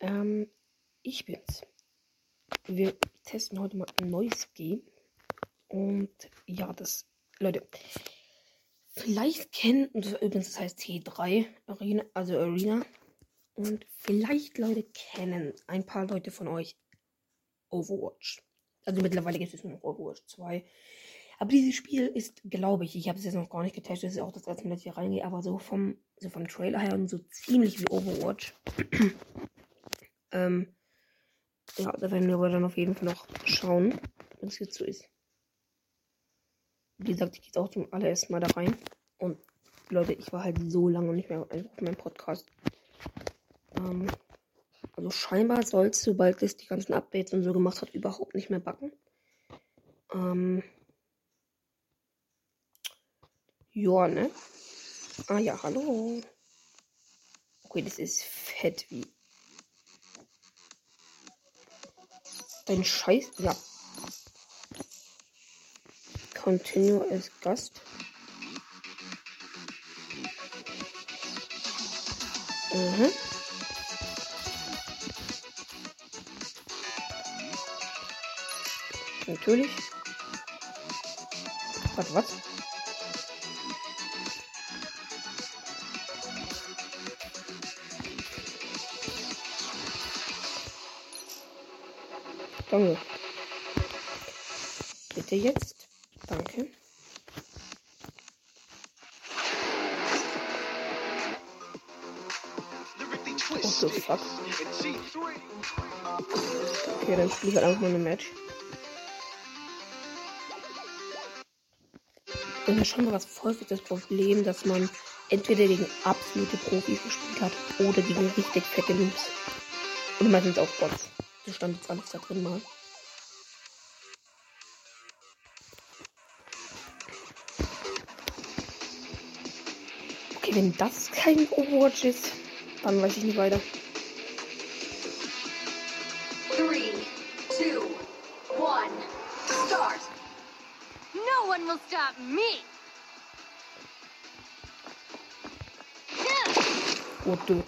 Ähm, ich bin's. Wir testen heute mal ein neues Game. Und ja, das, Leute, vielleicht kennen, übrigens, das heißt T3 Arena, also Arena. Und vielleicht, Leute, kennen ein paar Leute von euch Overwatch. Also mittlerweile gibt es nur noch Overwatch 2. Aber dieses Spiel ist, glaube ich, ich habe es jetzt noch gar nicht getestet, das ist auch das erste Mal, dass ich hier reingehe, aber so vom, so vom Trailer her und so ziemlich wie Overwatch. ähm, ja, da werden wir aber dann auf jeden Fall noch schauen, wenn es jetzt so ist. Wie gesagt, ich gehe jetzt auch zum allerersten Mal da rein. Und Leute, ich war halt so lange nicht mehr auf meinem Podcast. Ähm, also scheinbar soll es, sobald es die ganzen Updates und so gemacht hat, überhaupt nicht mehr backen. Ähm, ja, ne? Ah ja, hallo. Okay, das ist fett wie. Dein Scheiß. Ja. Continue as Gast. Mhm. Natürlich. Warte, was? Danke. Bitte jetzt. Danke. What the fuck? Okay, dann spiele ich einfach mal ein Match. Und das ist schon mal was voll das Problem, dass man entweder gegen absolute Profis gespielt hat oder gegen richtig fette Noobs. Und meistens auch Bots. Das stand jetzt alles da drin mal. Okay, wenn das kein Overwatch ist, dann weiß ich nicht weiter. Three, two, one, start. No one will stop me. Oh, du.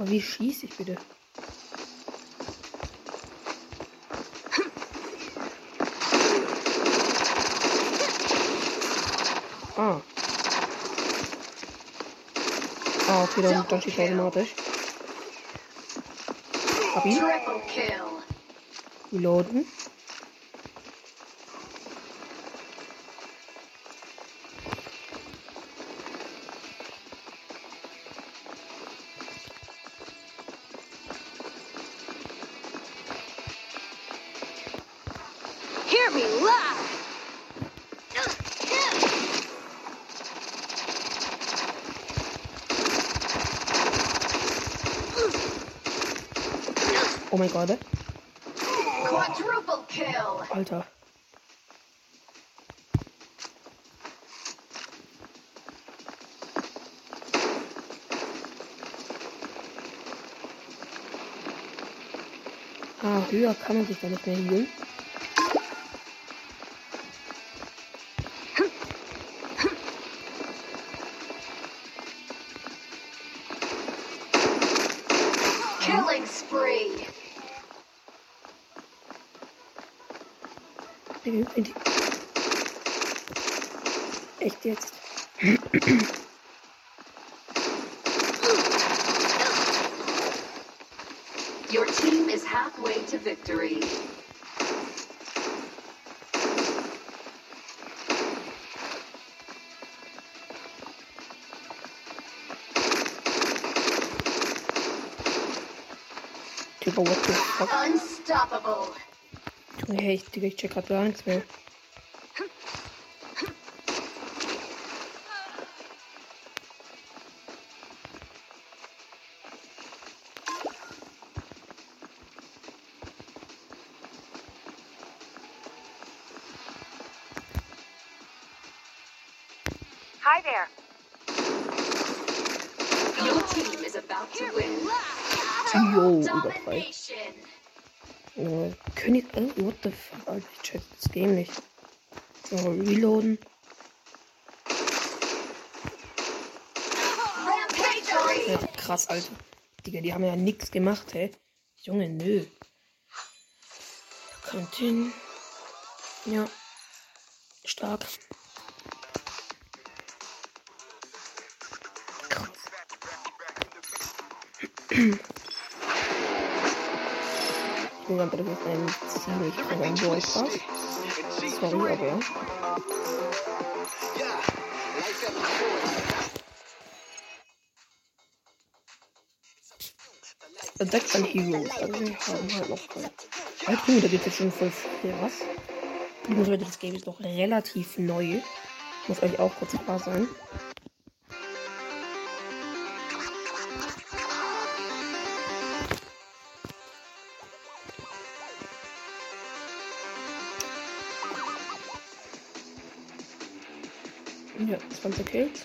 Aber wie schieße ich bitte? Ah. Ah, okay, dann, dann schießt er automatisch. Hab ihn. Reloaden. Hear me loud. Oh mein Gott. Quadruple kill. Alter. Ah, höher kann man sich da nicht mehr healen. Killing spree. Echt jetzt? Your team is halfway to victory. Digga, what the fuck? Unstoppable. Junge, hey, Digga, ich check grad gar nichts mehr. Hi there. Your team is about to win. Trio über drei. Äh, König. Oh, what the fuck? Alter, ah, ich check das Game nicht. So, reloaden. Ja, äh, krass, Alter. Digga, die haben ja nichts gemacht, hä? Junge, nö. Kommt hin. Ja. Stark. Krass. Ganz ehrlich, das ist ein ziemlich krasser Brawl Pass. Sorry, aber. Attack an Heroes. Also wir haben halt noch keinen. Alter, da gibt es schon voll viel was. Übrigens, Leute, das Game ist noch relativ neu. Muss euch auch kurz klar sein. Ja, 20 Kills.